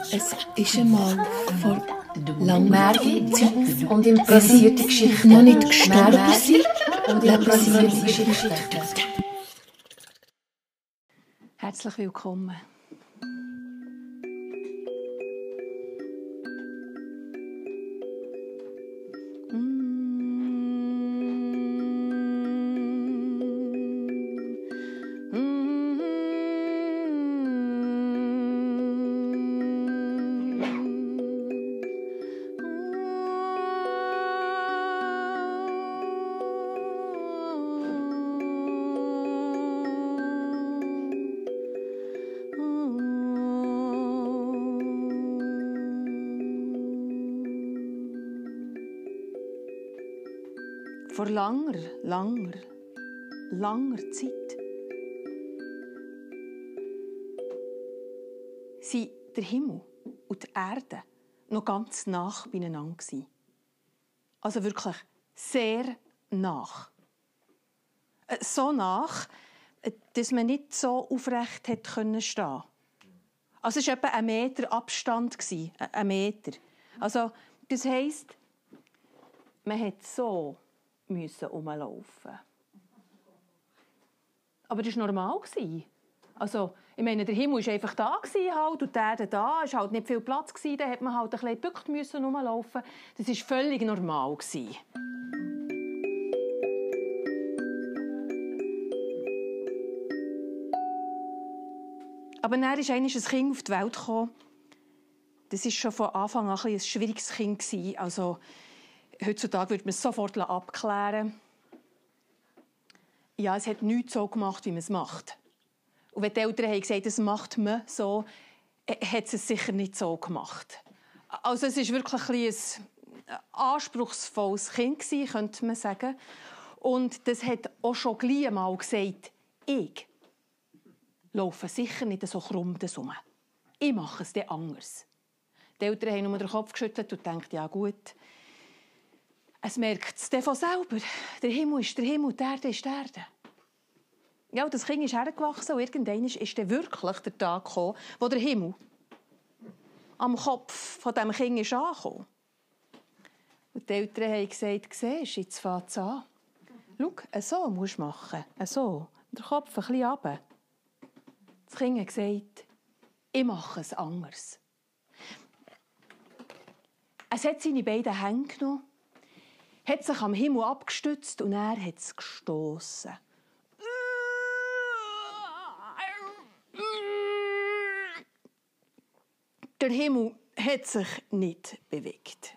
Es ist einmal vor langer Zeit und improvisierte Geschichten. noch nicht gestorben und improvisierte Geschichten. Herzlich willkommen. Langer, langer, langer Zeit sind der Himmel und die Erde noch ganz nach beieinander. Also wirklich sehr nach. Äh, So nach, äh, dass man nicht so aufrecht hätte können stehen. Also es war etwa ein Meter Abstand. äh, Ein Meter. Also, das heisst, man hat so müssen rumlaufen. Aber das war normal. Also, ich meine, der Himmel war einfach da halt, und Erde da. Es war halt nicht viel Platz. Gewesen, da hat man halt ein bisschen müssen rumlaufen. Das war völlig normal. Gewesen. Aber dann eines ein Kind auf die Welt gekommen. Das war schon von Anfang an ein, ein schwieriges Kind. Also, heutzutage würde man es sofort abklären Ja, es hat nichts so gemacht, wie man es macht. Und wenn die Eltern haben gesagt das macht man so, äh, hat es sicher nicht so gemacht. Also es war wirklich ein, ein anspruchsvolles Kind, gewesen, könnte man sagen. Und das hat auch schon gleich einmal gesagt, ich laufe sicher nicht so krumm herum. Ich mache es dann anders. Die Eltern haben nur den Kopf geschüttelt und gedacht, ja gut, es merkt es von selber. Der Himmel ist der Himmel, die Erde ist die Erde. Ja, das Kind ist hergewachsen und irgendwann ist dann wirklich der Tag gekommen, wo der Himmel am Kopf von dem Kind ist angekommen. Und die Eltern haben gesagt, siehst du, jetzt fängt es an. Schau, so musst du machen. So. Der Kopf ein bisschen runter. Das Kind hat gesagt, ich mache es anders. Es hat seine beiden Hände genommen, hat sich am Himmel abgestützt und er hat es gestossen. Der Himmel hat sich nicht bewegt.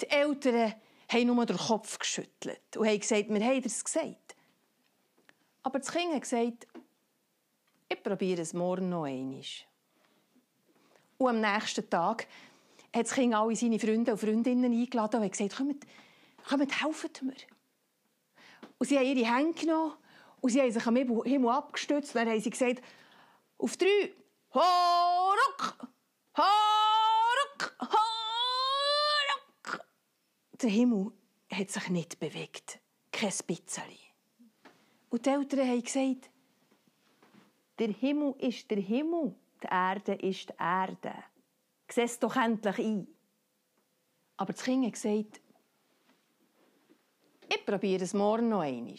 Die Eltern haben nur den Kopf geschüttelt und haben gesagt, wir haben es gesagt. Aber das Kind hat gesagt, ich probiere es morgen noch einmal. Und am nächsten Tag hat das Kind alle seine Freunde und Freundinnen eingeladen und gesagt, kommt, kommt, helft mir. Und sie haben ihre Hände genommen und sie haben sich am Himmel abgestützt. Dann haben sie gesagt, auf drei, Horuk, Horuk, Horuk. Der Himmel hat sich nicht bewegt. Kein bisschen. Und die Eltern haben gesagt, der Himmel ist der Himmel, die Erde ist die Erde. Sieh es doch endlich ein. Aber das Kind hat gesagt, ich probiere es morgen noch einmal.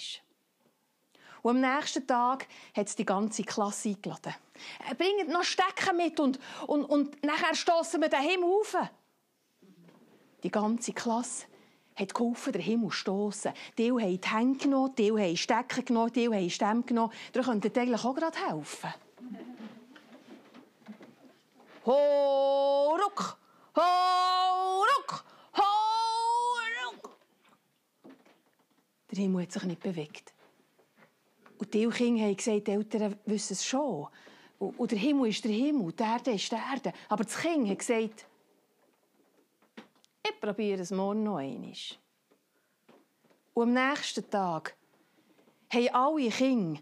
Und am nächsten Tag hat es die ganze Klasse eingeladen. Äh, Bringt noch Stecken mit und, und, und nachher stoßen wir den Himmel auf. Die ganze Klasse hat geholfen, den Himmel zu stossen. Die haben die Hände genommen, die haben Stecken genommen, die haben Stämme genommen. Ihr könntet eigentlich auch gerade helfen. Horuk, Horuk, Horuk. Der Himmel hat sich nicht bewegt. Und die Kinder haben gesagt, die Eltern wissen es schon. Und der Himmel ist der Himmel, die Erde ist die Erde. Aber das Kind hat gesagt, ich probiere es morgen noch einmal. Und am nächsten Tag haben alle Kinder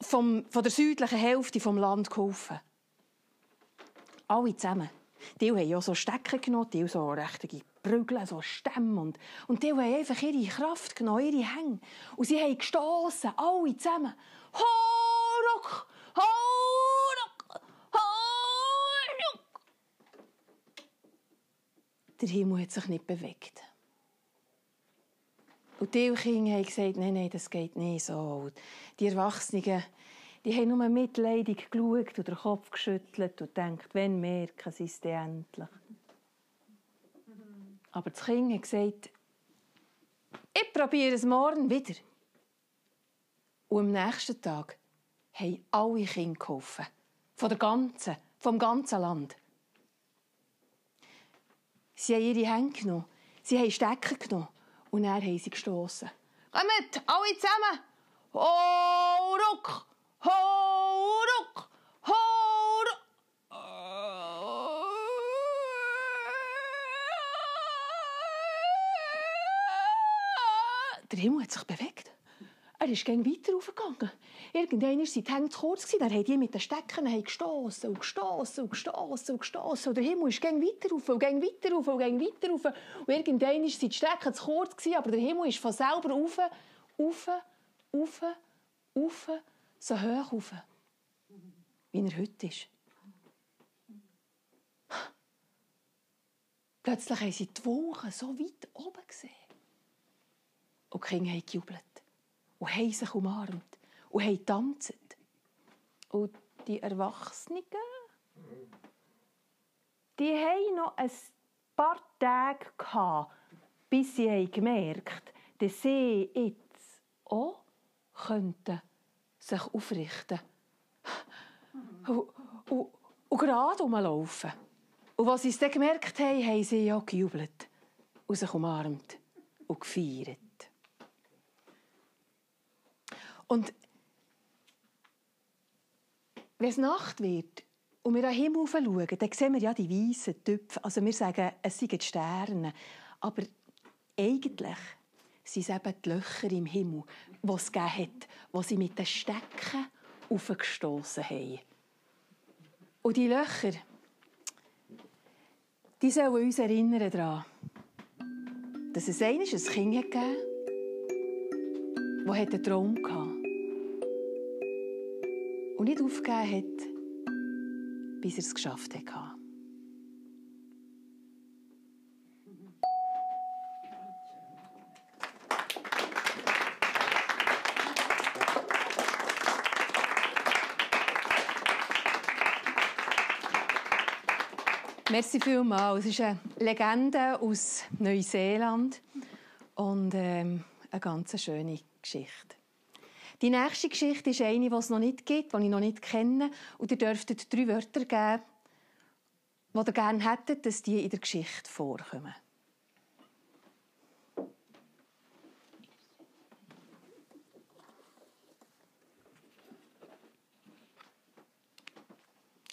vom, von der südlichen Hälfte des Landes geholfen. Alle zusammen. Die haben ja so Stecken genommen, die so richtige prügeln, so Stämme. Und, und die haben einfach ihre Kraft genommen, ihre Hänge. Und sie haben gestossen, alle zusammen. Horok! Horok! Horok! Der Himmel hat sich nicht bewegt. Und die Kinder haben gesagt, nein, nein, das geht nicht so. Und die Erwachsenen, die haben nur mitleidig geschaut und den Kopf geschüttelt und gedacht, wenn merken sie es endlich. Aber das Kind hat gesagt, ich probiere es morgen wieder. Und am nächsten Tag haben alle Kinder geholfen. Von der ganzen, vom ganzen Land. Sie haben ihre Hände genommen, sie haben Stecker genommen und dann haben sie gestossen. Kommt, alle zusammen! Ho, ruck! Ho, ruck! Ho, ruck! Der Himmel hat sich bewegt. Er ist gegen weiter raufgegangen. Irgendwann waren die Hände zu kurz. Dann haben die mit den Stecken gestossen und gestossen und gestossen und gestossen. Der Himmel ist gegen weiter rauf und gegen weiter rauf und gegen weiter rauf. Und irgendwann waren die Stecken zu kurz, aber der Himmel ist von selber rauf, rauf, rauf, rauf, so hoch rauf, wie er heute ist. Plötzlich haben sie die Wolken so weit oben gesehen. Und die Kinder haben gejubelt und haben sich umarmt und haben getanzt. Und die Erwachsenen, die haben noch ein paar Tage gehabt, bis sie gemerkt haben, dass sie jetzt auch könnten sich aufrichten und, und, und gerade rumlaufen. Und als sie es dann gemerkt haben, haben sie ja gejubelt und sich umarmt und gefeiert. Und wenn es Nacht wird und wir an den Himmel schauen, dann sehen wir ja die weißen Tüpfe. Also wir sagen, es seien die Sterne. Aber eigentlich sind es eben die Löcher im Himmel, die es gegeben hat, wo sie mit den Stecken aufgestoßen haben. Und die Löcher, die sollen uns erinnern dass es einmal ein Kind gegeben das einen Traum hatte und nicht aufgegeben hat, bis er es geschafft hat. Merci vielmals. Es ist eine Legende aus Neuseeland und ähm, eine ganz schöne Geschichte. Die nächste Geschichte ist eine, die es noch nicht gibt, die ich noch nicht kenne. Und ihr dürftet drei Wörter geben, die ihr gerne hättet, dass die in der Geschichte vorkommen.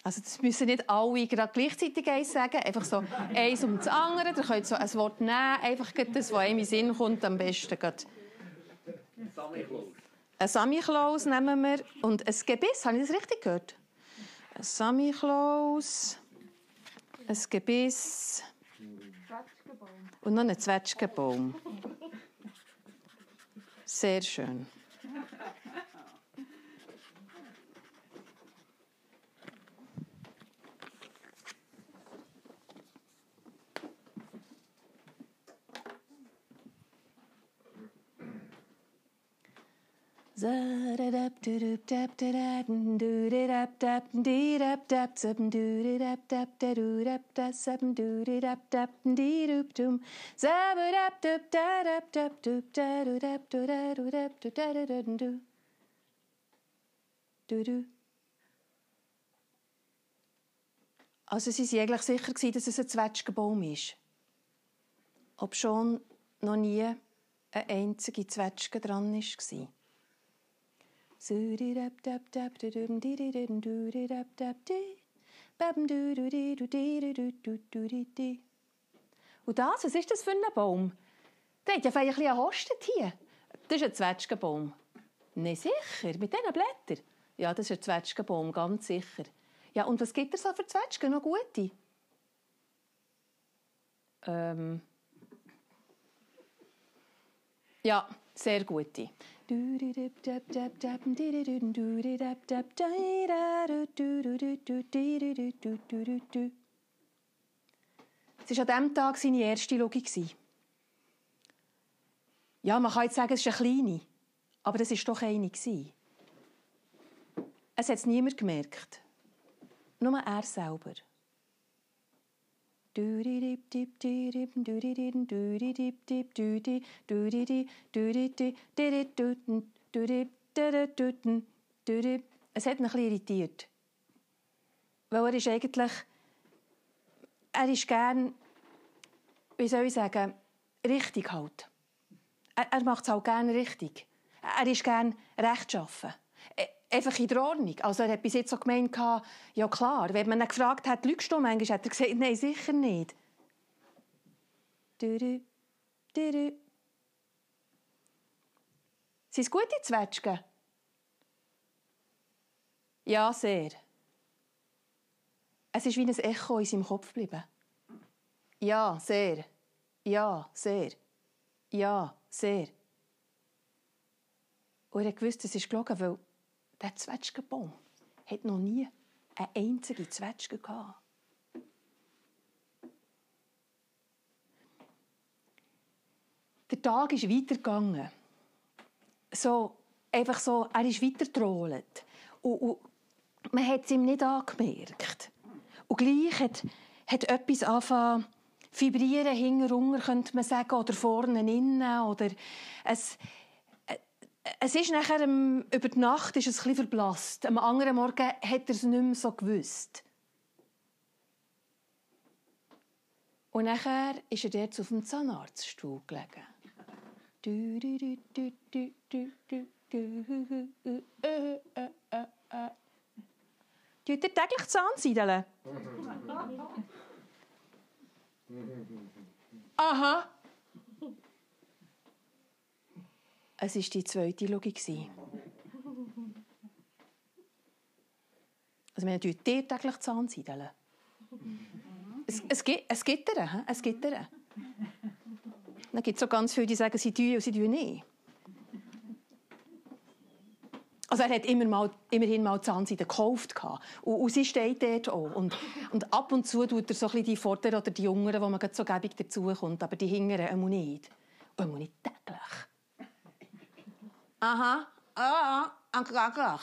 Also das müssen nicht alle gerade gleichzeitig eins sagen, einfach so eins um das andere. Ihr könnt so ein Wort nehmen, einfach das, was einem in Sinn kommt, am besten gerade. Ein Samichlaus nehmen wir und ein Gebiss, habe ich das richtig gehört? Ein Samichlaus, ein Gebiss und noch ein Zwetschgenbaum. Sehr schön. Also sie waren eigentlich sicher, dass es ein Zwetschgenbaum ist. Ob schon noch nie eine einzige Zwetschge dran war. Und das, was ist das für ein Baum? Der hat ja ein bisschen hier. Das ist ein Zwetschgenbaum. Nicht sicher, mit diesen Blättern. Ja, das ist ein Zwetschgenbaum, ganz sicher. Ja, und was gibt es so für Zwetschgen? Noch gute? Ähm. Ja, sehr gute. Es war an diesem Tag seine erste Logik. Ja, man kann jetzt sagen, es ist eine kleine, aber es war doch eine. Es hat es niemand gemerkt. Nur er selber. Es hat ihn ein irritiert. Weil er ist eigentlich... Er ist gern... Wie soll ich sagen? Richtig halt. Er, er macht es halt gerne richtig. Er ist gern rechtschaffen. Einfach in der Ordnung. Also er hat bis jetzt so gemeint, ja klar, wenn man ihn gefragt hat, lügst du manchmal, hat er gesagt, nein, sicher nicht. Dürü, dürü. Sind es gute Zwetschgen? Ja, sehr. Es ist wie ein Echo in seinem Kopf geblieben. Ja, sehr. Ja, sehr. Ja, sehr. Und er wusste, es ist gelogen, weil der Zwetschgenbaum hat noch nie eine einzige Zwetschge gehabt. Der Tag ist weitergegangen. So, einfach so, er ist weitergetrollt. Und, und man hat es ihm nicht angemerkt. Und gleich hat, hat etwas angefangen vibrieren, hinten könnte man sagen, oder vorne innen, oder es, es ist nachher, über die Nacht ist es ein bisschen verblasst. Am anderen Morgen hat er es nicht mehr so gewusst. Und nachher ist er dort auf dem Zahnarztstuhl gelegen. Du, du, du, du, du, du, du, du, äh, äh, äh, äh. Tut er täglich Zahnseideln? Aha. Es war die zweite Logik. Also wir natürlich täglich Zahnseideln. Es, es, gibt, es gibt er, es gibt er. Dann gibt es so ganz viele, die sagen, sie tun und sie tun nicht. Also er hat immer mal, immerhin mal Zahnseide gekauft. Und, und sie steht dort auch. Und, und ab und zu tut er so ein die Vorderen oder die Jüngeren, wo man so gäbig dazukommt. Aber die Hingeren immer nicht. Immer nicht. Aha, ah, anker, anker.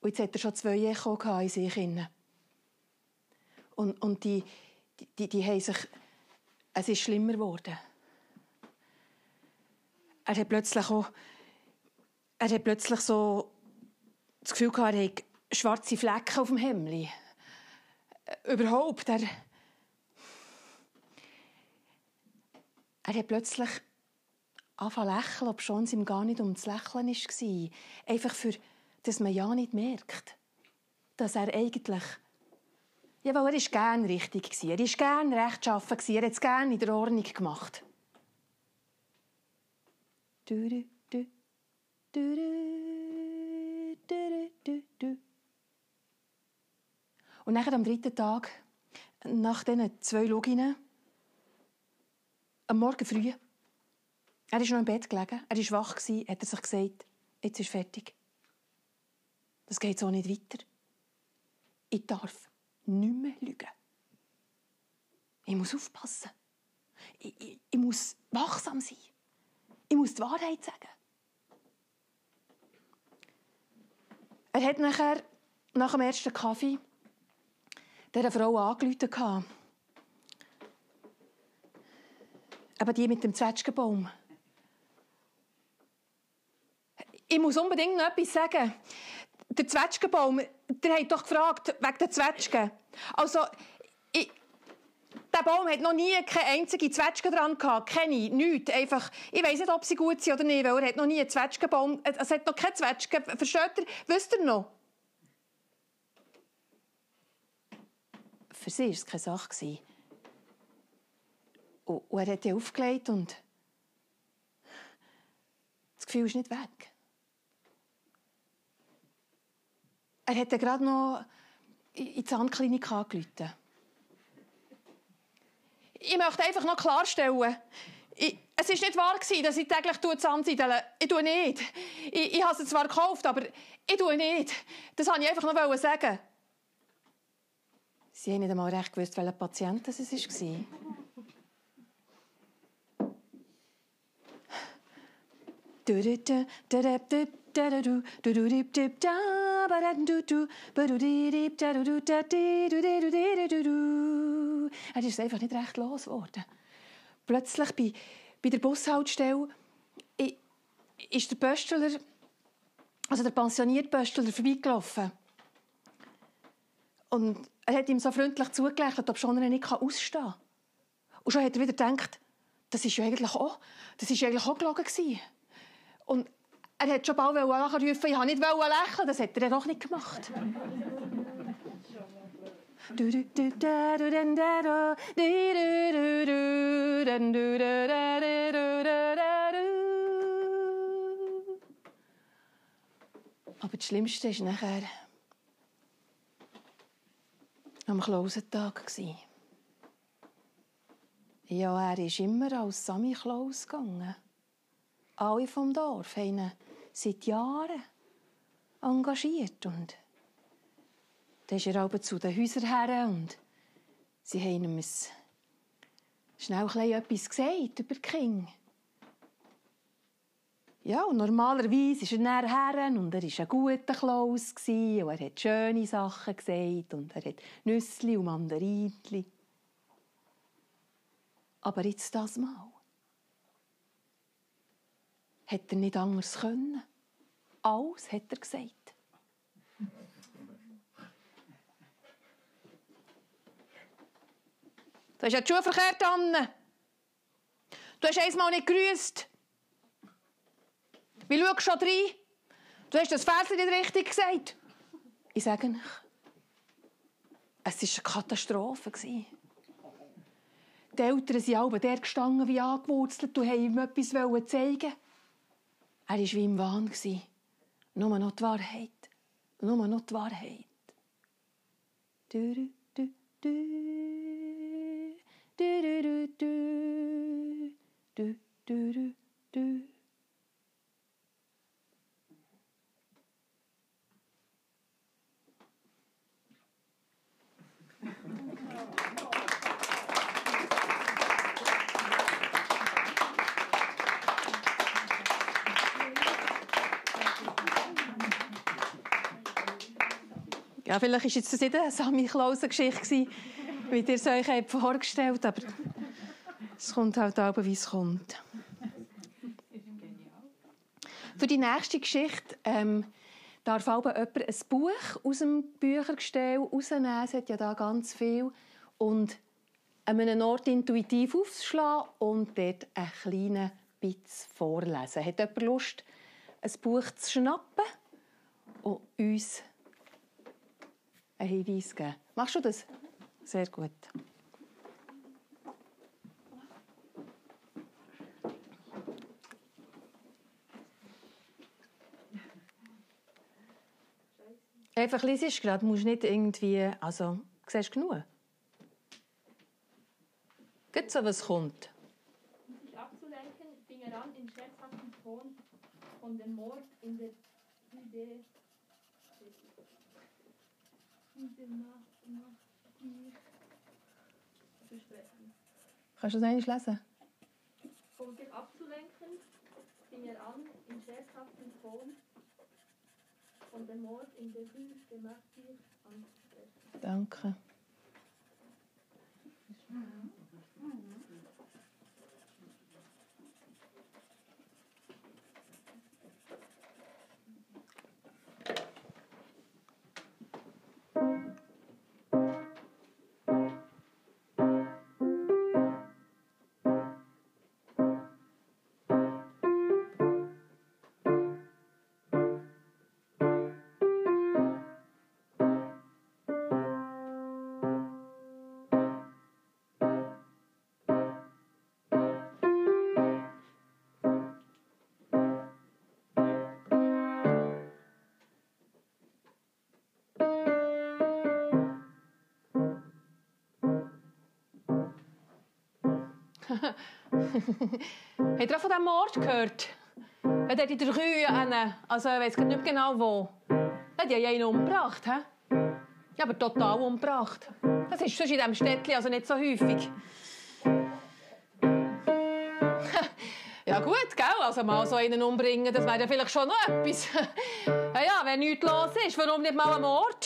Und jetzt hat er schon zwei Echo in sich. Hinein. Und, und die, die, die, die haben sich... Es ist schlimmer geworden. Er hat plötzlich auch... Er hat plötzlich so das Gefühl gehabt, er hat schwarze Flecken auf dem Hemd. Überhaupt, er... Er hat plötzlich angefangen lächeln, obwohl es ihm gar nicht um das Lächeln war. Einfach für dass man ja nicht merkt, dass er eigentlich ja, weil er war gerne richtig. Er war gerne rechtschaffen. Er hat es gerne in der Ordnung gemacht. Und nachher am dritten Tag, nach diesen zwei Loginnen, am Morgen früh, er ist noch im Bett gelegen, er war wach, hat er sich gesagt, jetzt ist fertig. Das geht so nicht weiter. Ich darf nicht mehr lügen. Ich muss aufpassen. Ich, ich, ich muss wachsam sein. Ich muss die Wahrheit sagen. Er hat nachher, nach dem ersten Kaffee, dieser Frau angerufen. Aber die mit dem Zwetschgenbaum. Ich muss unbedingt noch etwas sagen der Zwetschgenbaum, der hat doch gefragt, wegen der Zwetschgen. Also, der Baum hat noch nie keine einzige Zwetschge dran gehabt. Keine, nichts. Einfach, ich weiß nicht, ob sie gut sind oder nicht, weil er hat noch nie einen Zwetschgenbaum, es hat noch keine Zwetschgen. Versteht ihr? Wisst ihr noch? Für sie war es keine Sache. Und, er hat die aufgelegt und das Gefühl ist nicht weg. Er hat gerade noch in die Zahnklinik angerufen. Ich möchte einfach noch klarstellen, ich, es war nicht wahr, dass ich täglich zusammensiedeln Ich tue nicht. Ich, ich habe es zwar gekauft, aber ich tue nicht. Das wollte ich einfach noch sagen. Sie haben nicht einmal recht gewusst, welcher Patient es war. Er ist einfach nicht recht losgeworden. Plötzlich bei, bei der Bushaltestelle ist der Pöstler, also der pensionierte Pöstler, vorbeigelaufen. Und er hat ihm so freundlich zugelächelt, ob schon er nicht ausstehen kann. Und schon hat er wieder gedacht, das ist ja eigentlich auch, das ist eigentlich auch gelogen gewesen. Und er hat schon bald nachrufen, ich wollte nicht lächeln, das hat er doch nicht gemacht. Aber das Schlimmste ist nachher am Klausentag. Ja, er ist immer als Sammy Klaus gegangen. Alle vom Dorf haben ihn seit Jahren engagiert. Und dann ist er aber zu den Häusern her und sie haben ihm schnell etwas gesagt über die Kinder. Ja, und normalerweise ist er näher her und er war ein guter Klaus und er hat schöne Sachen gesagt und er hat Nüssli und Mandarinli. Aber jetzt das Mal hat er nicht anders können. Alles hat er gesagt. Du hast ja die Schuhe verkehrt, Anne. Du hast einmal nicht gegrüßt. Wie schaust schon rein? Du hast das Vers nicht richtig gesagt. Ich sage euch, es war eine Katastrophe. Die Eltern sind alle der gestanden wie angewurzelt und wollten ihm etwas zeigen. Er war wie im Wahn. Nur noch die Wahrheit. Nur noch die Wahrheit. Du, du, du, du. Du, du, du, du. Du, du. Ja, vielleicht war es nicht eine Sammy Klausen-Geschichte, wie ihr es euch vorgestellt habt, aber es kommt halt auch, wie es kommt. Für die nächste Geschichte ähm, darf auch jemand ein Buch aus dem Büchergestell rausnehmen. Es hat ja da ganz viel. Und an einem Ort intuitiv aufschlagen und dort einen kleinen Bitz vorlesen. Hat jemand Lust, ein Buch zu schnappen und uns einen Hinweis geben. Machst du das? Sehr gut. Einfach liest gerade, musst nicht irgendwie, also, siehst genug? Geht so, was kommt. Um sich abzulenken, fing er an, in scherzhaftem Ton von dem Mord in der Idee Kannst du das eigentlich lesen? Um sich abzulenken, fing er an, in scherzhaftem Ton von dem Mord in der Rue de Martyr anzusprechen. Danke. Habt ihr auch von diesem Mord gehört? Er hat in der Kühe, einen, also ich weiß nicht genau wo. Ja, die haben einen umgebracht. He? Ja, aber total umgebracht. Das ist sonst in diesem Städtchen also nicht so häufig. Ja gut, gell? Also mal so einen umbringen, das wäre ja vielleicht schon noch etwas. ja, ja, wenn nichts los ist, warum nicht mal ein Mord?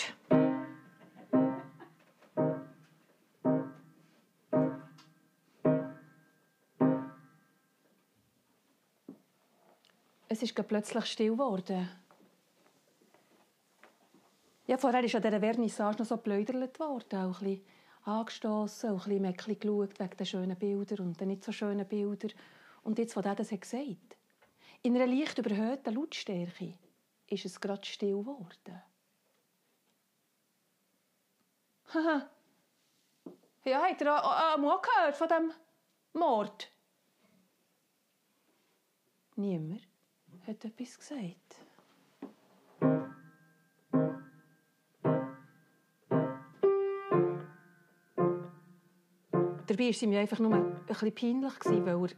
Es ist plötzlich still geworden. Ja, vorher ist an dieser Vernissage noch so geplaudert worden, auch ein bisschen angestossen, auch ein bisschen geschaut wegen den schönen Bildern und den nicht so schönen Bildern. Und jetzt, was er das hat gesagt in einer leicht überhöhten Lautstärke, ist es gerade still geworden. Haha. ja, habt ihr auch, auch gehört von dem Mord? Niemand hat etwas gesagt. Dabei war es mir einfach nur bisschen peinlich, weil er,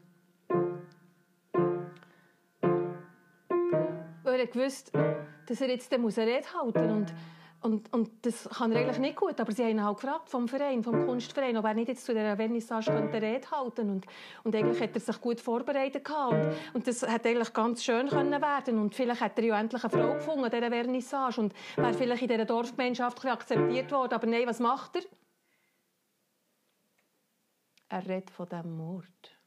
weil er gewusst, dass er jetzt eine Rede halten muss. Und, und das kann er eigentlich nicht gut. Aber sie haben ihn halt gefragt vom Verein, vom Kunstverein, ob er nicht jetzt zu dieser Vernissage könnte Rede halten und, und eigentlich hat er sich gut vorbereitet gehabt. Und, und das hätte eigentlich ganz schön können werden Und vielleicht hat er ja endlich eine Frau gefunden, dieser Vernissage. Und wäre vielleicht in dieser Dorfgemeinschaft akzeptiert worden. Aber nein, was macht er? Er redet von diesem Mord.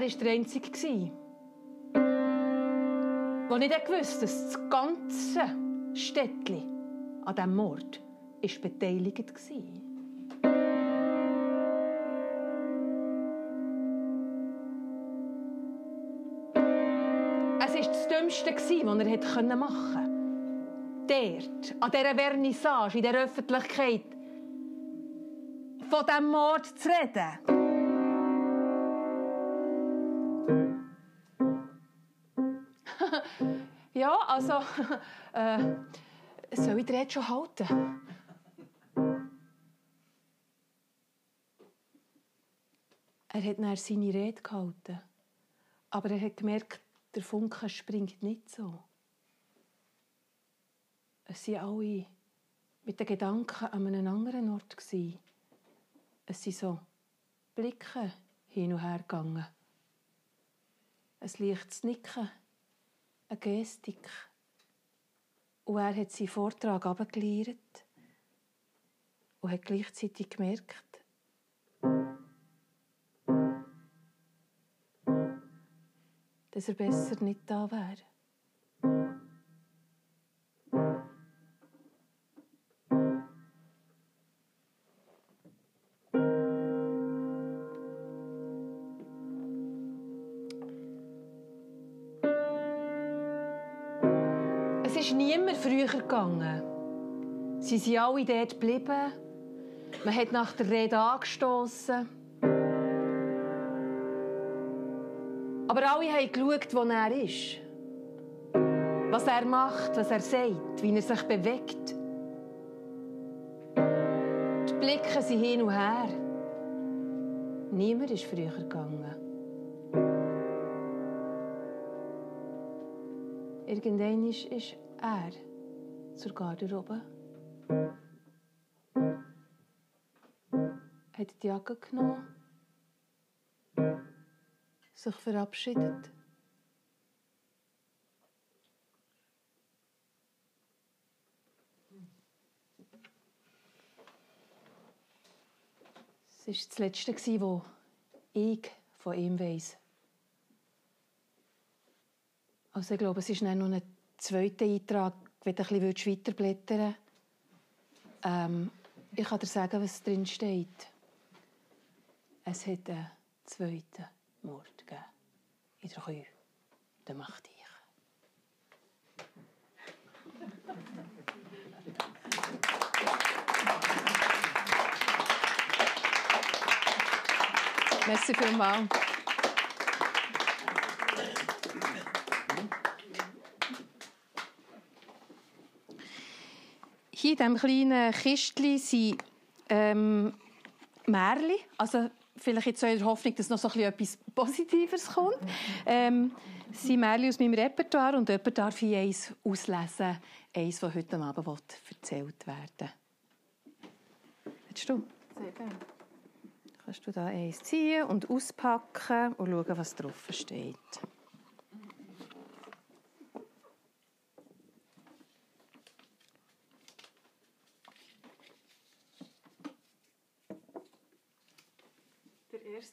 Er war der Einzige, der nicht wusste, dass das ganze Städtli an diesem Mord war beteiligt. Es war das Dümmste, was er machen konnte. Dort, an dieser Vernissage, in der Öffentlichkeit, von diesem Mord zu reden. Ja, also, äh, soll ich die Rede schon halten? Er hat dann seine Rede gehalten. Aber er hat gemerkt, der Funke springt nicht so. Es waren alle mit den Gedanken an einem anderen Ort. Es sind so Blicke hin und her gegangen. Ein leichtes Nicken eine Gestik. Und er hat seinen Vortrag abgeklärt und hat gleichzeitig gemerkt, dass er besser nicht da wäre. Sie sind alle dort geblieben. Man hat nach der Rede angestoßen. Aber alle haben geschaut, wo er ist. Was er macht, was er sagt, wie er sich bewegt. Die Blicke sind hin und her. Niemand ist früher gegangen. Irgendwann ist, er zur Garderobe, hat die Jacke genommen, sich verabschiedet. Es war das Letzte, was ich von ihm weiss. Also ich glaube, es ist noch ein zweiter Eintrag, wenn du ein bisschen weiterblättern ähm, ich kann dir sagen, was drin steht. Es hat einen zweiten Mord gegeben. In der Kühe. Der macht ich. Merci vielmals. Hier in diesem kleinen Kistchen sind ähm, Märchen. Also vielleicht jetzt in der Hoffnung, dass noch so etwas Positives kommt. Ähm, sind Märchen aus meinem Repertoire und jemand darf hier eins auslesen, eins, das heute Abend erzählt werden Willst du? Sehr gerne. Kannst du da eins ziehen und auspacken und schauen, was drauf steht.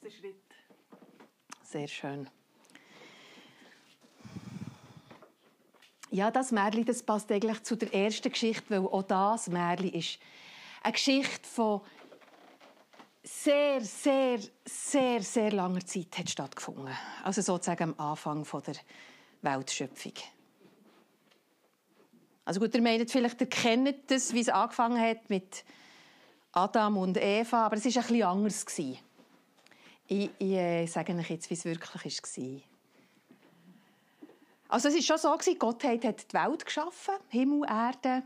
Erster Schritt. Sehr schön. Ja, das Märchen das passt eigentlich zu der ersten Geschichte, weil auch das Märchen ist eine Geschichte von sehr, sehr, sehr, sehr langer Zeit hat stattgefunden. Also sozusagen am Anfang der Weltschöpfung. Also gut, ihr meint vielleicht, ihr kennt das, wie es angefangen hat mit Adam und Eva, aber es war ein bisschen anders. Ich, ich äh, sage euch jetzt, wie es wirklich war. Also es war schon so, Gott hat die Welt geschaffen, Himmel, Erde,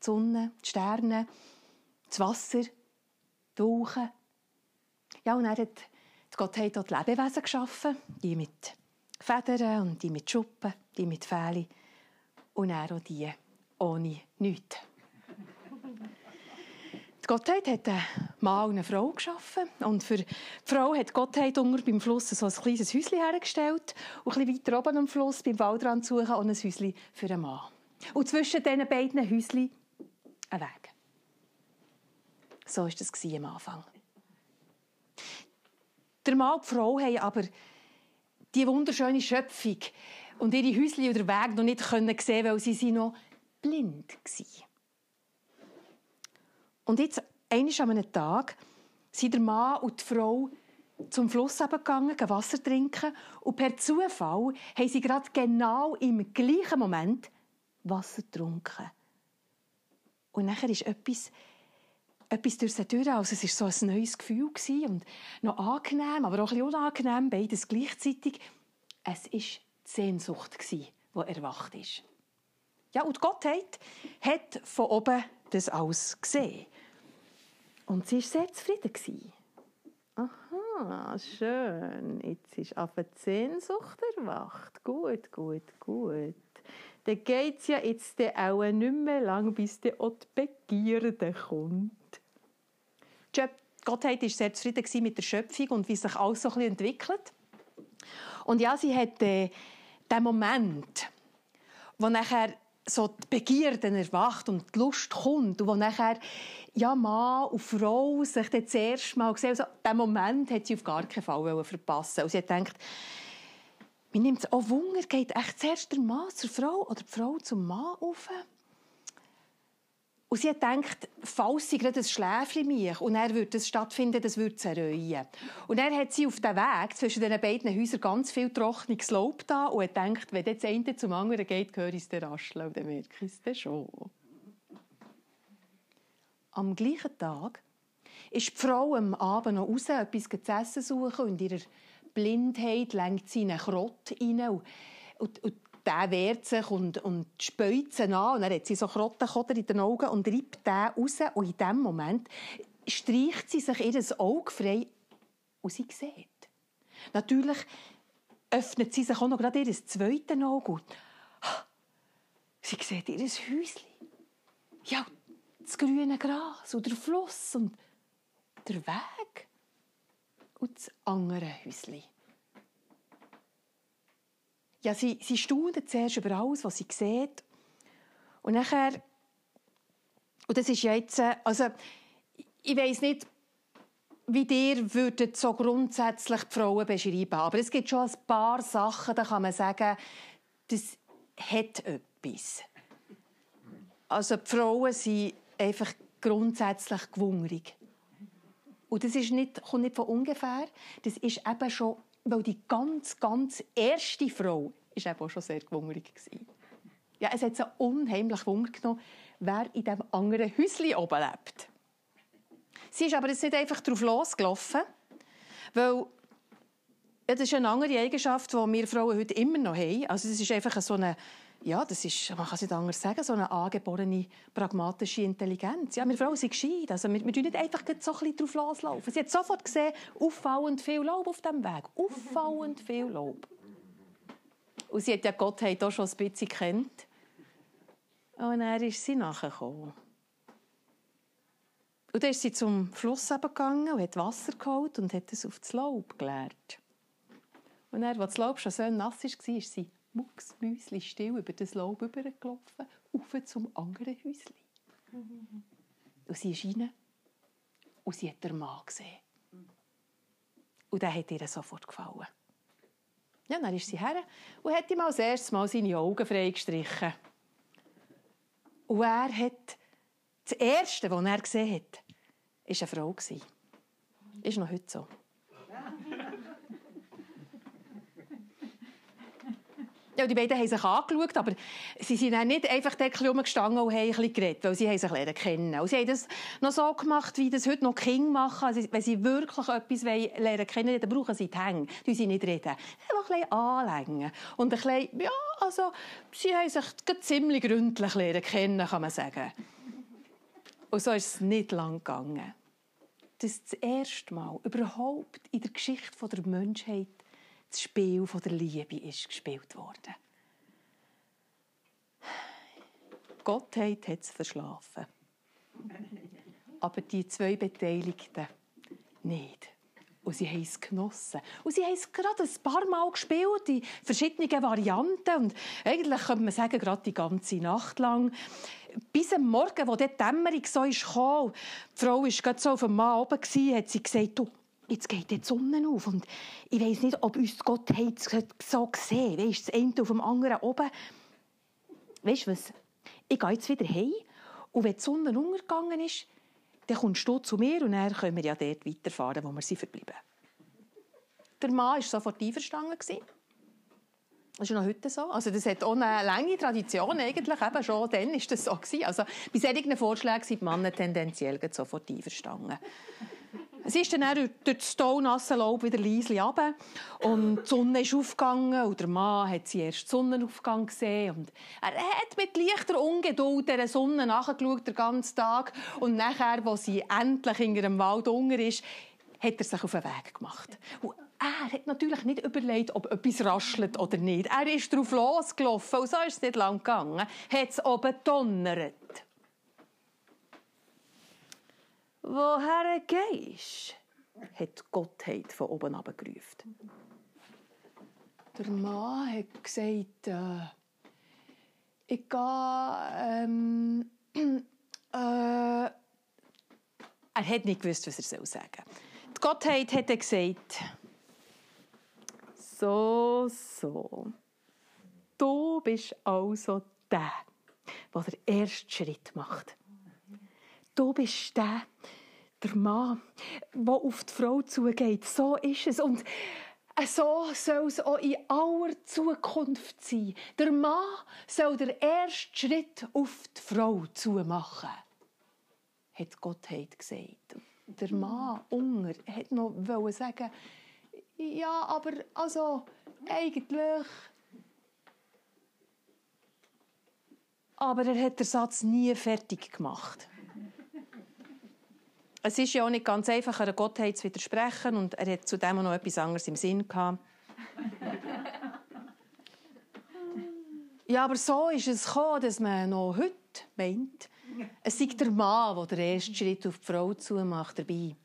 die Sonne, die Sterne, das Wasser, die Wolken. Ja, und er hat Gott hat die Lebewesen geschaffen, die mit Federn und die mit Schuppen, die mit Fählen und er auch die ohne nichts. Gottheit hat und eine Frau geschaffen. Und für die Frau hat Gottheit unter beim Fluss so ein kleines Häuschen hergestellt. Und ein bisschen weiter oben am Fluss, beim Waldrand suchen, und ein Häuschen für einen Mann. Und zwischen diesen beiden Häuschen ein Weg. So war das am Anfang. Der Mann und die Frau haben aber die wunderschöne Schöpfung und ihre Häuschen oder Weg noch nicht sehen weil sie noch blind waren. Und jetzt, einmal an einem Tag, sind der Mann und die Frau zum Fluss gegangen, Wasser trinken. Und per Zufall haben sie gerade genau im gleichen Moment Wasser getrunken. Und nachher ist etwas, etwas durch sie durch. Also es war so ein neues Gefühl und noch angenehm, aber auch ein bisschen unangenehm, beides gleichzeitig. Es war die Sehnsucht, die erwacht ist. Ja, und Gott hat von oben das alles gesehen. Und sie war sehr zufrieden. Aha, schön. Jetzt ist auf die Sehnsucht erwacht. Gut, gut, gut. Dann geht es ja jetzt auch nicht mehr lang, bis die Begierde kommt. Die Gottheit war sehr zufrieden mit der Schöpfung und wie sich alles so ein bisschen entwickelt. Und ja, sie hat äh, den Moment, wo nachher so die Begierde erwacht und die Lust kommt und wo nachher ja, Mann und Frau sich dann das erste Mal gesehen also, diesen Moment hat sie auf gar keinen Fall verpassen und sie hat gedacht, mir nimmt es auch Wunder, geht echt zuerst der Mann zur Frau oder die Frau zum Mann auf? Und sie hat gedacht, falls sie gerade ein Schläfchen mich und er würde das stattfinden, das würde zerreuen. Und er hat sie auf dem Weg zwischen den beiden Häusern ganz viel trockenes Lob da und hat gedacht, wenn das eine zum anderen geht, höre ich es der rascheln und dann merke ich es schon. Am gleichen Tag ist die Frau am Abend noch raus, etwas zu essen suchen und in ihrer Blindheit lenkt sie in einen Krott rein und, und der wehrt sich und, und späut sie an. Und dann hat sie so Krottenkoder in den Augen und reibt den raus. Und in dem Moment streicht sie sich ihr Auge frei und sie sieht. Natürlich öffnet sie sich auch noch gerade ihr zweites Auge. Und sie sieht ihr Häuschen. Ja, das grüne Gras und der Fluss und der Weg und das andere Häuschen ja, sie, sie staunen zuerst über alles, was sie sieht. Und nachher, und das ist jetzt, also, ich weiß nicht, wie ihr würdet so grundsätzlich die Frauen beschreiben. Aber es gibt schon ein paar Sachen, da kann man sagen, das hat etwas. Also die Frauen sind einfach grundsätzlich gewungerig. Und das ist nicht, kommt nicht von ungefähr. Das ist eben schon weil die ganz, ganz erste Frau ist eben auch schon sehr gewungerig war. Ja, es hat so unheimlich Wunder genommen, wer in diesem anderen Häuschen oben lebt. Sie ist aber jetzt nicht einfach drauf losgelaufen, Weil ja, das ist eine andere Eigenschaft, die wir Frauen heute immer noch haben. Also es ist einfach so eine, ja, das ist, man kann es nicht anders sagen, so eine angeborene pragmatische Intelligenz. Ja, wir Frauen sind gescheit. Also wir, wir nicht einfach so ein bisschen drauf loslaufen. Sie hat sofort gesehen, auffallend viel Laub auf dem Weg. Auffallend viel Laub. Und sie hat ja Gottheit auch schon ein bisschen kennt. Und dann ist sie nachgekommen. Und dann ist sie zum Fluss gegangen und hat Wasser geholt und hat es auf das Laub geleert. Und dann, als das Laub schon so nass war, ist sie mucksmüsli still über das Laub übergelaufen, auf zum anderen Häuschen. Und sie ist rein und sie hat den Mann gesehen. Und der hat ihr sofort gefallen. Ja, dann ist sie her und hat ihm als erstes Mal seine Augen freigestrichen. Und er hat, das Erste, was er gesehen hat, war eine Frau. Ist noch heute so. Ja, die beiden haben sich angeschaut, aber sie sind dann nicht einfach dort rumgestanden und haben ein geredet, weil sie haben sich lernen kennen. Und sie haben das noch so gemacht, wie das heute noch Kinder machen. Also, wenn sie wirklich etwas lernen kennen, dann brauchen sie die Hänge. Die sie nicht reden. Einfach ein bisschen anlängen. Und ein bisschen, ja, also, sie haben sich ziemlich gründlich lernen kennen, kann man sagen. Und so ist es nicht lang gegangen. Das ist das erste Mal überhaupt in der Geschichte der Menschheit das Spiel der Liebe ist gespielt worden. Gottheit hat es verschlafen. Aber die zwei Beteiligten nicht. Und sie haben es genossen. Und sie haben es gerade ein paar Mal gespielt, in verschiedenen Varianten. Und eigentlich könnte man sagen, gerade die ganze Nacht lang. Bis am Morgen, wo die Dämmerung so kam, die Frau war gerade so auf dem Mann oben, hat sie gesagt, du, jetzt geht die Sonne auf und ich weiß nicht, ob uns Gott so gesehen weißt, das eine auf dem anderen oben. Weißt du was? Ich gehe jetzt wieder heim und wenn die Sonne untergegangen ist, dann kommst du zu mir und dann können wir ja dort weiterfahren, wo wir sind verblieben. Der Mann war sofort einverstanden. Das ist noch heute so. Also das hat auch eine lange Tradition eigentlich. Eben schon dann war das so. Also bei solchen Vorschlägen sind die Männer tendenziell sofort einverstanden. Es ist dann durch das taunasse Laub wieder leise runter. Und die Sonne ist aufgegangen und der Mann hat sie erst Sonnenaufgang gesehen. Und er hat mit leichter Ungeduld der Sonne nachgeschaut, den ganzen Tag. Und nachher, als sie endlich in ihrem Wald unter ist, hat er sich auf den Weg gemacht. Und er hat natürlich nicht überlegt, ob etwas raschelt oder nicht. Er ist darauf losgelaufen und so ist es nicht lang gegangen. Hat es oben donnert. Woher gehst? hat die Gottheit von oben abgerufen. Der Mann hat gesagt, äh, ich gehe. Ähm, äh, er hat nicht gewusst, was er sagen soll. Die Gottheit hat gesagt, so, so. Du bist also der, der den ersten Schritt macht. Du bist der, der Mann, der auf die Frau zugeht. So ist es. Und so soll es auch in aller Zukunft sein. Der Mann soll den ersten Schritt auf die Frau zumachen. Hat Gottheit gesagt. Der Mann, Unger, hat noch sagen, ja, aber also, eigentlich. Aber er hat den Satz nie fertig gemacht. Es ist ja auch nicht ganz einfach, einer Gottheit zu widersprechen und er hat zudem auch noch etwas anderes im Sinn gehabt. ja, aber so ist es gekommen, dass man noch heute meint, es sei der Mann, der den ersten Schritt auf die Frau zumacht, dabei.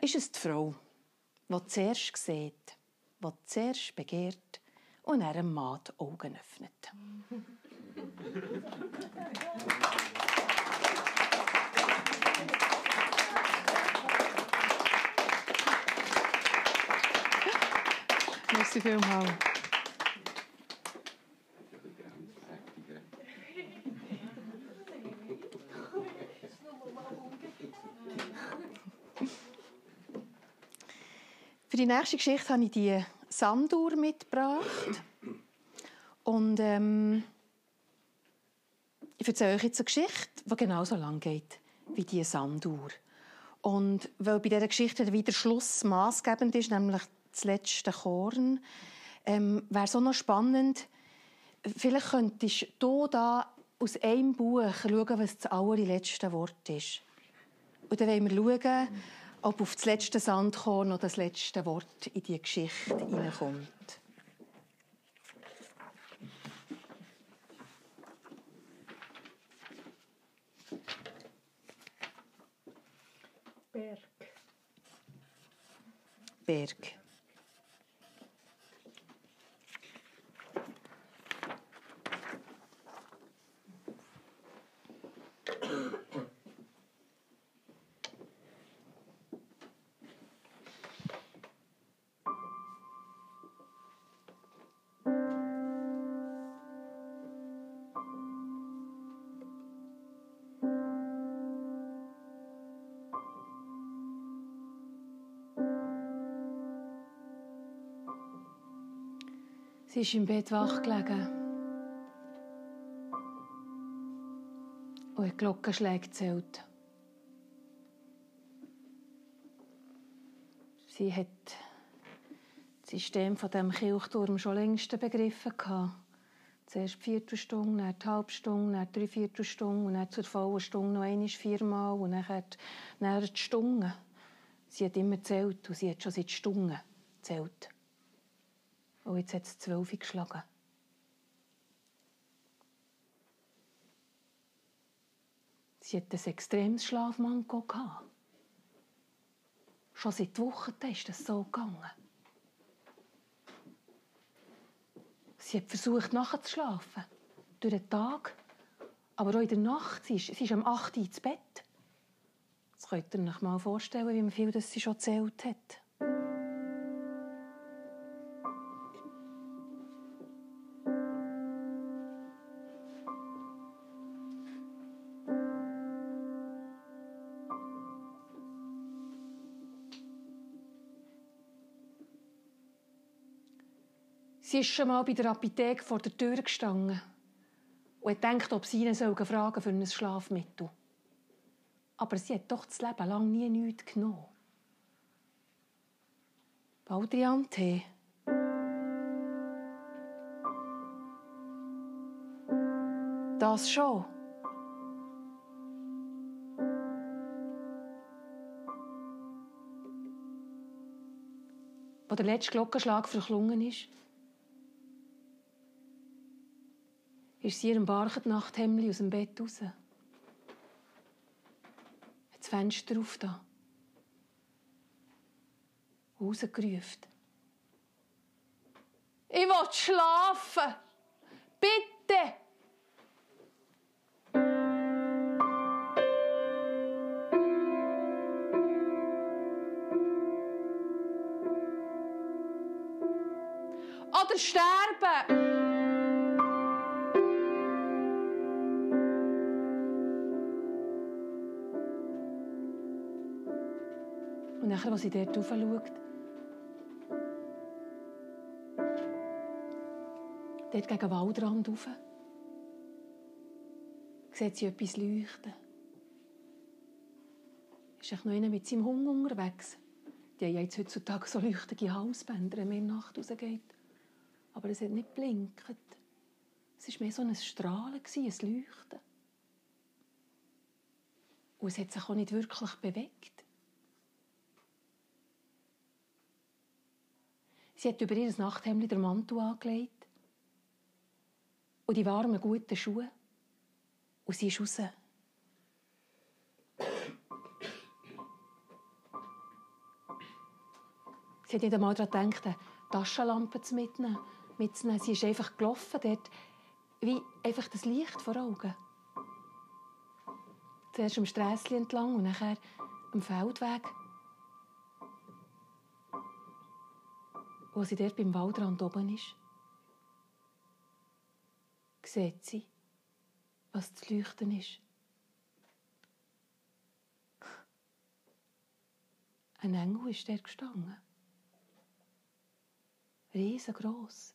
Ist es die Frau, die zuerst sieht, die zuerst begehrt und einem Mann die Augen öffnet. Merci vielmals. Für die nächste Geschichte habe ich die Sanduhr mitgebracht. Und ähm, ich erzähle euch jetzt eine Geschichte, die genauso lang geht wie die Sanduhr. Und weil bei dieser Geschichte wieder Schluss maßgebend ist, nämlich das letzte Korn, ähm, wäre auch noch spannend, vielleicht könntest du da aus einem Buch schauen, was das allerletzte Wort ist. Und dann wollen wir schauen, ob auf das letzte Sandkorn noch das letzte Wort in die Geschichte hineinkommt. Berg. Berg. Sie ist im Bett wach gelegen. Und die Glockenschläge zählt. Sie hat das System von dem Kirchturm schon längst begriffen. Gehabt. Zuerst die Viertelstunde, dann die Halbstunde, dann die Dreiviertelstunde und dann zur vollen Stunde noch einmal viermal und dann, dann die Stunde. Sie hat immer zählt und sie hat schon seit Stunden zählt. Und jetzt hat es zwölf geschlagen. Sie hat ein extremes Schlafmangel gehabt. Schon seit Wochen ist das so gegangen. Sie hat versucht, nachzuschlafen. Durch den Tag. Aber auch in der Nacht. Sie ist, sie ist am 8 Uhr ins Bett. Das könnt ihr euch mal vorstellen, wie viel das sie schon erzählt hat. Sie ist schon mal bei der Apotheke vor der Tür gestanden und hat gedacht, ob sie ihn fragen für ein Schlafmittel. Aber sie hat doch das Leben lang nie nichts genommen. Baldrian-Tee. Das schon. Wo der letzte Glockenschlag verklungen ist, ist sie einem Barchenachthemdli aus dem Bett raus. Hat das Fenster auf da. Rausgerufen. Ich will schlafen. Bitte. Oder sterben. Nachher, als sie dort rauf schaut, dort gegen den Waldrand rauf, sieht sie etwas leuchten. Ist noch einer mit seinem Hunger unterwegs. Die haben jetzt heutzutage so leuchtende Halsbänder, wenn man in die Nacht rausgeht. Aber es hat nicht blinkt. Es war mehr so ein Strahlen, ein Leuchten. Und es hat sich auch nicht wirklich bewegt. Sie hat über ihr Nachthemd den Mantel angelegt und die warmen, guten Schuhe. Und sie ist raus. Sie hat nicht einmal daran gedacht, eine Taschenlampe zu mitnehmen. mitzunehmen. Sie ist einfach gelaufen, dort wie einfach das Licht vor Augen. Zuerst am Strässchen entlang und nachher am Feldweg. Wo sie dort beim Waldrand oben ist, sieht sie, was zu leuchten ist. Ein Engel ist dort gestanden. Riesengroß.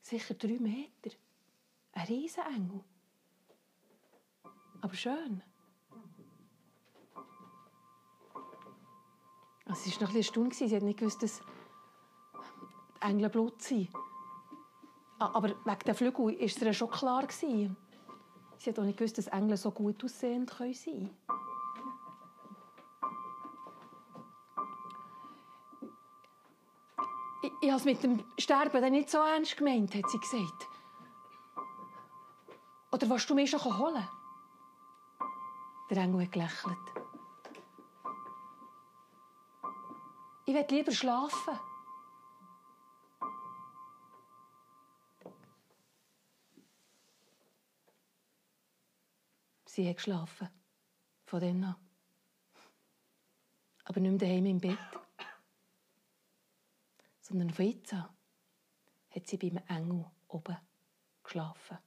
Sicher drei Meter. Ein Riesenengel. Aber schön. Sie war noch ein bisschen erstaunt. Sie hat nicht gewusst, dass Engel Blut sind. Ah, Aber wegen der Flügel war es ihr schon klar. gewesen. Sie hat auch nicht gewusst, dass Engel so gut aussehend sein können. Ich, ich habe es mit dem Sterben nicht so ernst gemeint, hat sie gesagt. Oder willst du mich schon holen? Der Engel hat gelächelt. Ich will lieber schlafen. Sie hat geschlafen. Von dann an. Aber nicht mehr daheim im Bett. Sondern von jetzt an hat sie beim Engel oben geschlafen.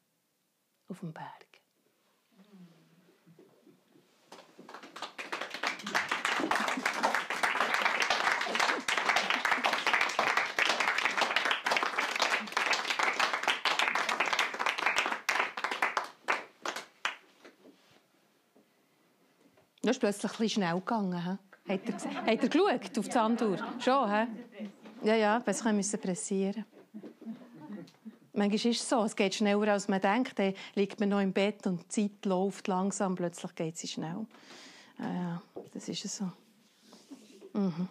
Auf dem Berg. Das ist plötzlich ein schnell gegangen. He? Hat, er, hat er geschaut auf die Sanduhr? Schon, he? Ja, ja, das müssen pressieren. Manchmal ist es so, es geht schneller, als man denkt. Dann liegt man noch im Bett und die Zeit läuft langsam, plötzlich geht sie schnell. Ja, das ist es so. Mhm.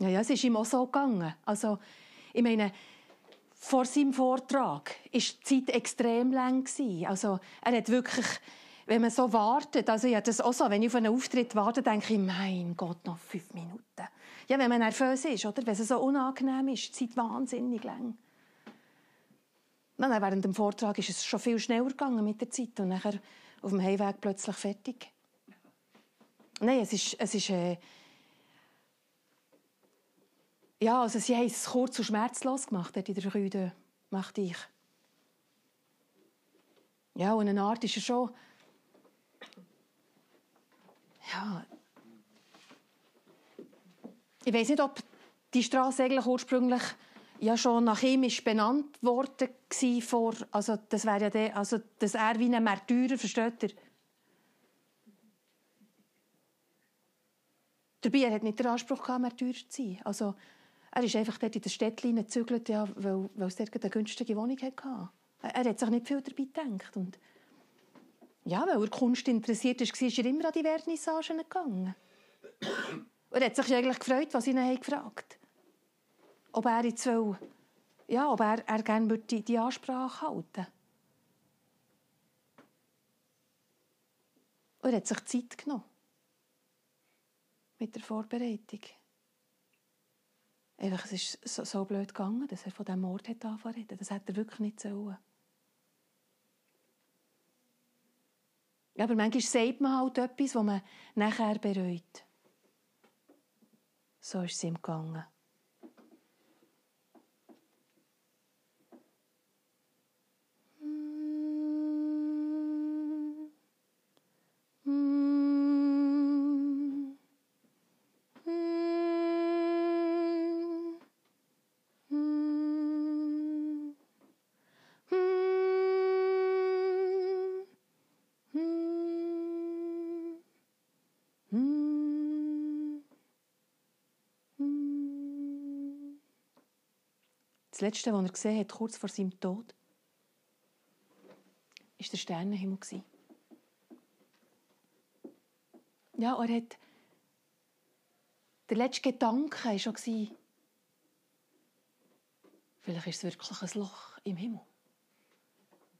Ja, ja, es ist ihm auch so gegangen. Also, ich meine, vor seinem Vortrag war die Zeit extrem lang. Also, er hat wirklich, wenn man so wartet, also habe das auch so, wenn ich auf einen Auftritt warte, denke ich, mein Gott, noch fünf Minuten. Ja, wenn man nervös ist, oder? Wenn es so unangenehm ist, die Zeit wahnsinnig lang. Nein, während dem Vortrag ist es schon viel schneller gegangen mit der Zeit und nachher auf dem Heimweg plötzlich fertig. Nein, es ist, es ist äh, ja, also sie haben es kurz und schmerzlos gemacht, dort in der Rüde, machte ich. Ja, und eine Art ist er schon... Ja... Ich weiß nicht, ob die Straße ursprünglich ja schon nach ihm ist benannt worden vor, also das wäre ja der, also dass er wie ein Märtyrer, versteht ihr? Dabei, er hat nicht den Anspruch gehabt, Märtyrer zu sein. Also, er ist einfach dort in der Städtlein gezügelt, ja, weil, weil es dort eine günstige Wohnung hatte. Er hat sich nicht viel dabei gedacht. Und ja, weil er Kunst interessiert ist, war er immer an die Vernissagen gegangen. Er hat sich eigentlich gefreut, was ihn haben gefragt Ob er jetzt will, ja, ob er, er gerne würde die, die Ansprache halten Und er hat sich Zeit genommen. Mit der Vorbereitung. Einfach, es ist so, so blöd gegangen, dass er von diesem Mord hat angefangen. Das hätte er wirklich nicht sollen. Aber manchmal sagt man halt etwas, was man nachher bereut. So ist es ihm gegangen. Letzte, was er gesehen hat, kurz vor seinem Tod, war der Sternenhimmel. Ja, er hat. Der letzte Gedanke war schon. Vielleicht ist es wirklich ein Loch im Himmel.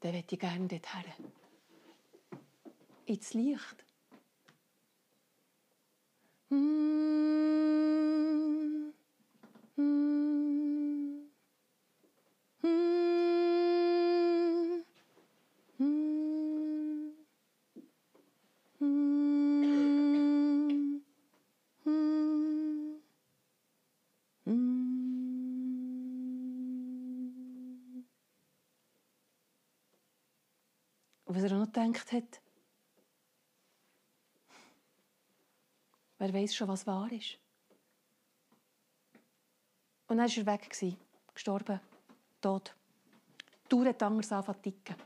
Dann möchte ich gerne dorthin. Ins Licht. Mm. Mm. Mm. Mm. Mm. Mm. Mm. Und was er auch noch gedacht hat, wer weiß schon, was wahr ist. Und dann war er weg, gestorben, tot. Die Uhr hat anders angefangen ticken.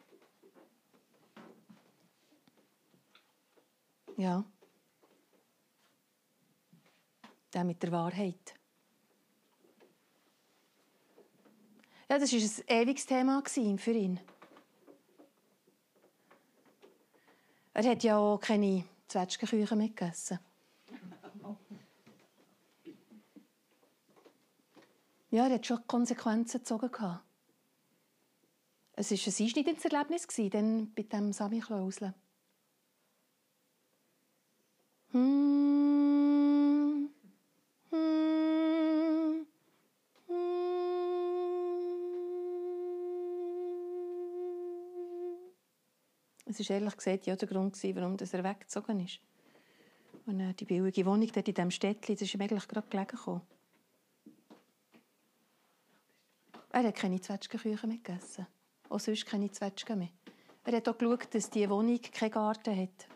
Ja. Der mit der Wahrheit. Ja, das war ein ewiges Thema für ihn. Er hat ja auch keine Zwetschgenküche mitgegessen. Ja, er hat schon Konsequenzen gezogen. Es war ein einschneidendes Erlebnis dann bei diesem Sami Klausel. Hm. Hm. Es war ehrlich gesagt ja der Grund, warum er weggezogen ist. Und die billige Wohnung dort in diesem Städtchen, das ist ihm eigentlich gerade gelegen gekommen. Er hat keine Zwetschgenküche mehr gegessen. Auch sonst keine Zwetschgen mehr. Er hat auch geschaut, dass diese Wohnung keinen Garten hat.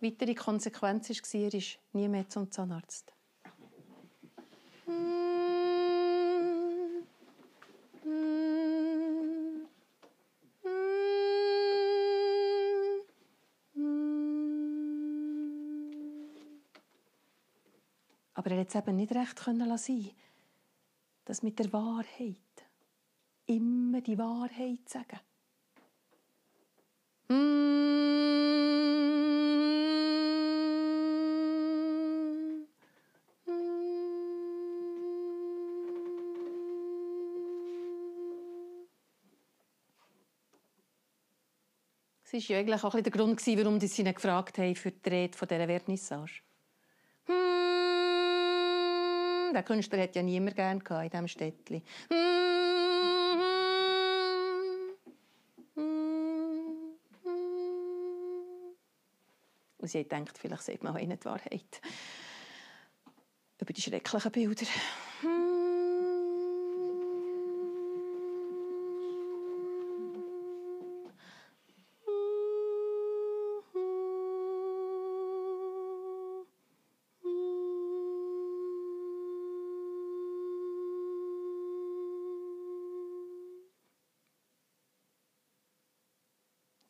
Weitere Konsequenz war, er ist nie mehr zum Zahnarzt. Aber er konnte es eben nicht recht sein das mit der Wahrheit. Immer die Wahrheit sagen. Das war ja eigentlich auch ein der Grund, warum sie ihn gefragt haben für die Rede dieser Vernissage. Hm, der Künstler hat ja niemand gerne in diesem Städtchen. Hm, hm, Und sie denkt, vielleicht sagt man auch ihnen die Wahrheit. Über die schrecklichen Bilder.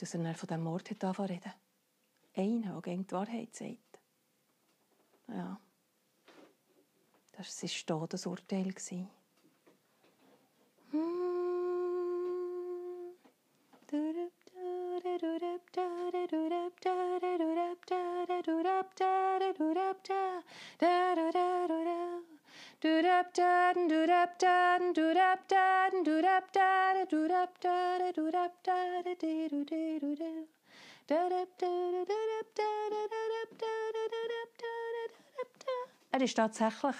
Dass er von diesem Mord hat angefangen reden. Einer, der gegen die Wahrheit sagt. Ja. Das war sein Todesurteil. Er ist tatsächlich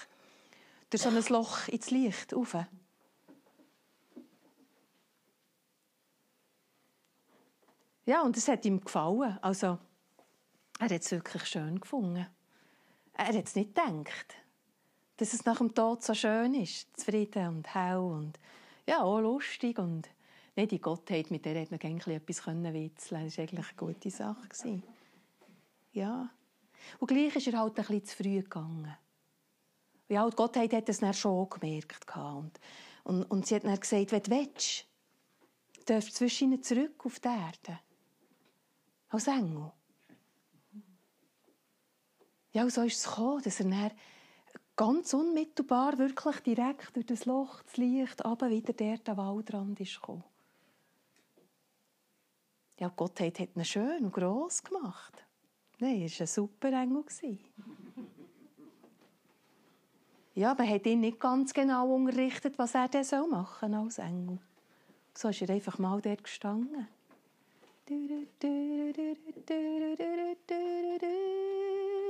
durch so ein Loch ins Licht rauf. Ja, und es hat ihm gefallen. Also, er hat es wirklich schön gefunden. Er hat es nicht gedacht, dass es nach dem Tod so schön ist. Zufrieden und hell und ja, auch lustig. Und nicht die Gottheit, mit der hat man etwas witzeln Das war eigentlich eine gute Sache. Ja. Und gleich ist er halt ein bisschen zu früh gegangen. Ja, die Gottheit hat es dann schon gemerkt. Und, und, und sie hat dann gesagt, wenn du willst, darfst du zwischen ihnen zurück auf die Erde. Als Engel. Ja, und so ist es gekommen, dass er dann ganz unmittelbar, wirklich direkt durch das Loch, das Licht, aber wieder der der Waldrand ist gekommen. Ja, Gott hat ihn schön und gross gemacht. Nein, er war ein super Engel. Ja, man hat ihn nicht ganz genau unterrichtet, was er denn machen soll als Engel. So ist er einfach mal dort gestanden.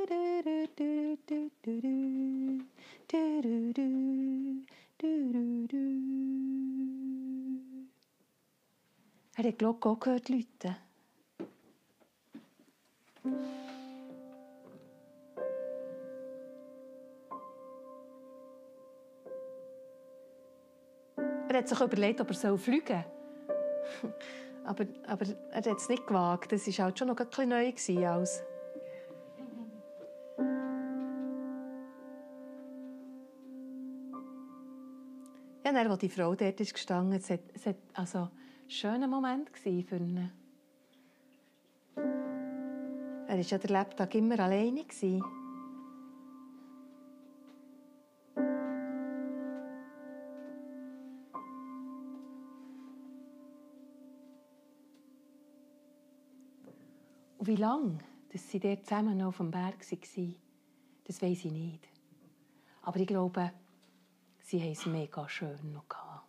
Er hat die Glocke auch gehört läuten. Er hat sich überlegt, ob er fliegen soll. aber, aber er hat es nicht gewagt. Das war halt schon noch ein bisschen neu. Als Ja, dann, als die Frau dort ist gestanden, es hat, es hat also ein schöner Moment für ihn. Er war ja den Lebtag immer alleine. Und wie lange dass sie dort zusammen noch auf dem Berg waren, das weiß ich nicht. Aber ich glaube, sie haben es mega schön noch gehabt.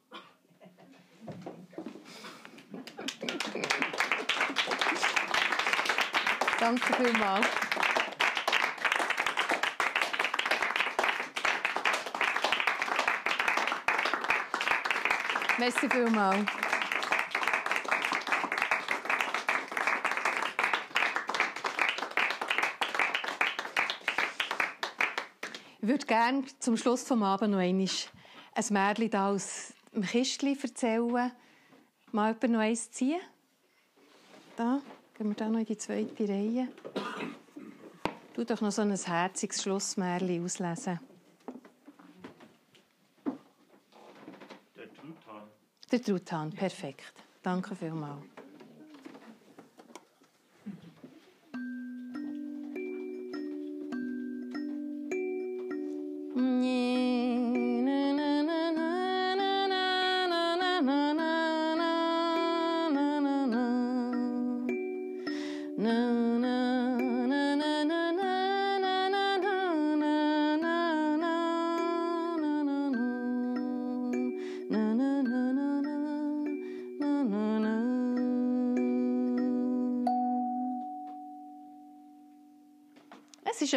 Danke vielmals. Merci vielmals. Würde gerne zum Schluss des Abends noch einmal ein Märchen aus dem Kistchen erzählen. Mal jemand noch eins ziehen? Da, gehen wir da noch in die zweite Reihe. Du doch noch so ein herziges Schlussmärchen auslesen. Der Truthahn. Der Truthahn, perfekt. Danke vielmals.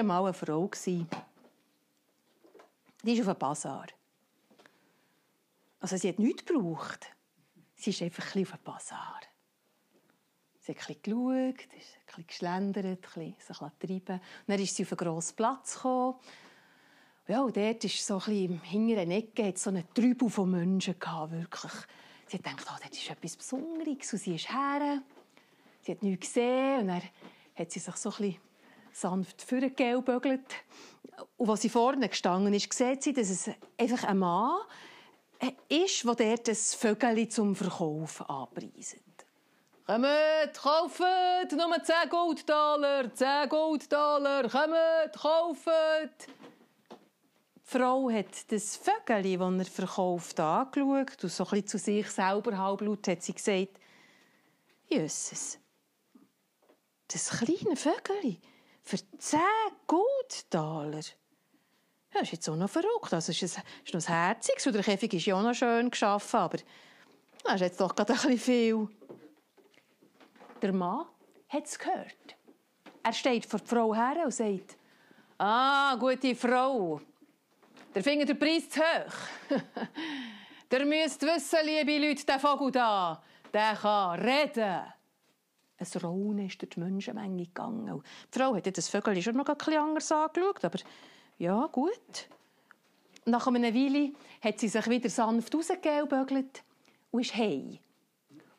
Einmal eine Frau. Die ist auf einem Bazar. Also sie hat nichts gebraucht. Sie ist einfach ein auf einem Bazar. Sie hat ein bisschen geschaut, ein bisschen geschlendert, ein sich getrieben. Und dann ist sie auf einen grossen Platz gekommen. Ja, und dort ist so ein bisschen im hinteren Ecke so eine Trübel von Menschen gehabt, wirklich. Sie hat gedacht, oh, das ist etwas Besonderes. Und sie ist her. Sie hat nichts gesehen. Und dann hat sie sich so ein bisschen sanft vorgelbögelt. Und als sie vorne gestanden ist, sieht sie, dass es einfach ein Mann ist, der dort ein Vögel zum Verkauf anpreist. Kommt, kauft, nur 10 Goldtaler, 10 Goldtaler, kommt, kauft. Die Frau hat das Vögel, das er verkauft, angeschaut und so ein zu sich selber halblaut hat sie gesagt, Jesus, das kleine Vögel, für 10 Goldtaler. Das ist jetzt auch noch verrückt. Also, es ist, noch ein Herziges der Käfig ist ja auch noch schön geschaffen, aber das ist jetzt doch gerade ein bisschen viel. Der Mann hat es gehört. Er steht vor der Frau her und sagt, «Ah, gute Frau, der findet den Preis zu hoch. der müsst wissen, liebe Leute, der Vogel da, der kann reden.» Ein Raunen ist durch die Menschenmenge gegangen. die Frau hat das Vögel schon noch ein bisschen anders angeschaut, aber ja, gut. Nach einer Weile hat sie sich wieder sanft rausgebögelt und ist heim.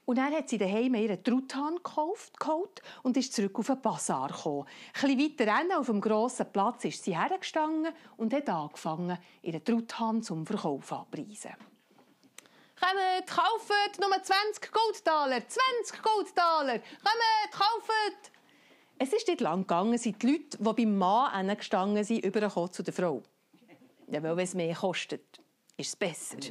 Und dann hat sie daheim ihren Truthahn gekauft, geholt und ist zurück auf den Bazar gekommen. Ein bisschen weiter auf dem grossen Platz ist sie hergestanden und hat angefangen, ihren Truthahn zum Verkauf anzupreisen. Kommt, kauft, nur 20 Goldtaler, 20 Goldtaler, kommt, kauft. Es ist nicht lang gegangen, sind die Leute, die beim Mann gestanden sind, übergekommen zu der Frau. Ja, weil wenn es mehr kostet, ist es besser.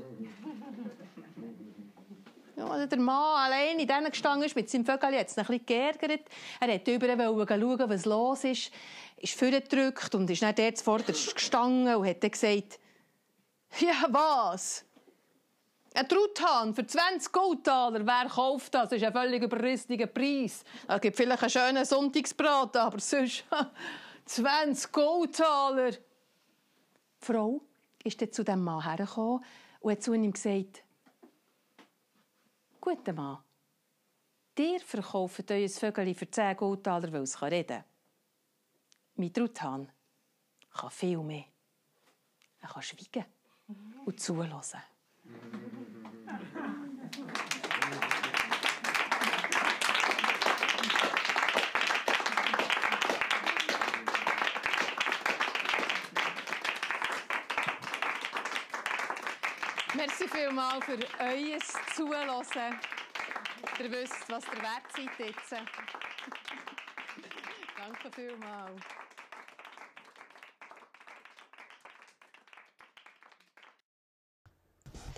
Ja, der Mann allein in diesen gestanden ist, mit seinem Vögel hat es ein bisschen geärgert. Er wollte überall schauen, was los ist. Ist vorgedrückt und ist dann dort zuvorderst gestanden und hat dann gesagt, ja, was? Ein Truthahn für 20 Goldtaler, wer kauft das? Das ist ein völlig überrissener Preis. Es gibt vielleicht einen schönen Sonntagsbraten, aber sonst 20 Goldtaler. Die Frau ist dann zu diesem Mann hergekommen und hat zu ihm gesagt, «Guter Mann, dir verkauft euer Vögel für 10 Goldtaler, weil es reden kann. Mein Truthahn kann viel mehr. Er kann schweigen und zuhören.» Merci vielmals für euer Zuhören. Ihr wisst, was ihr wert seid jetzt. Danke vielmals.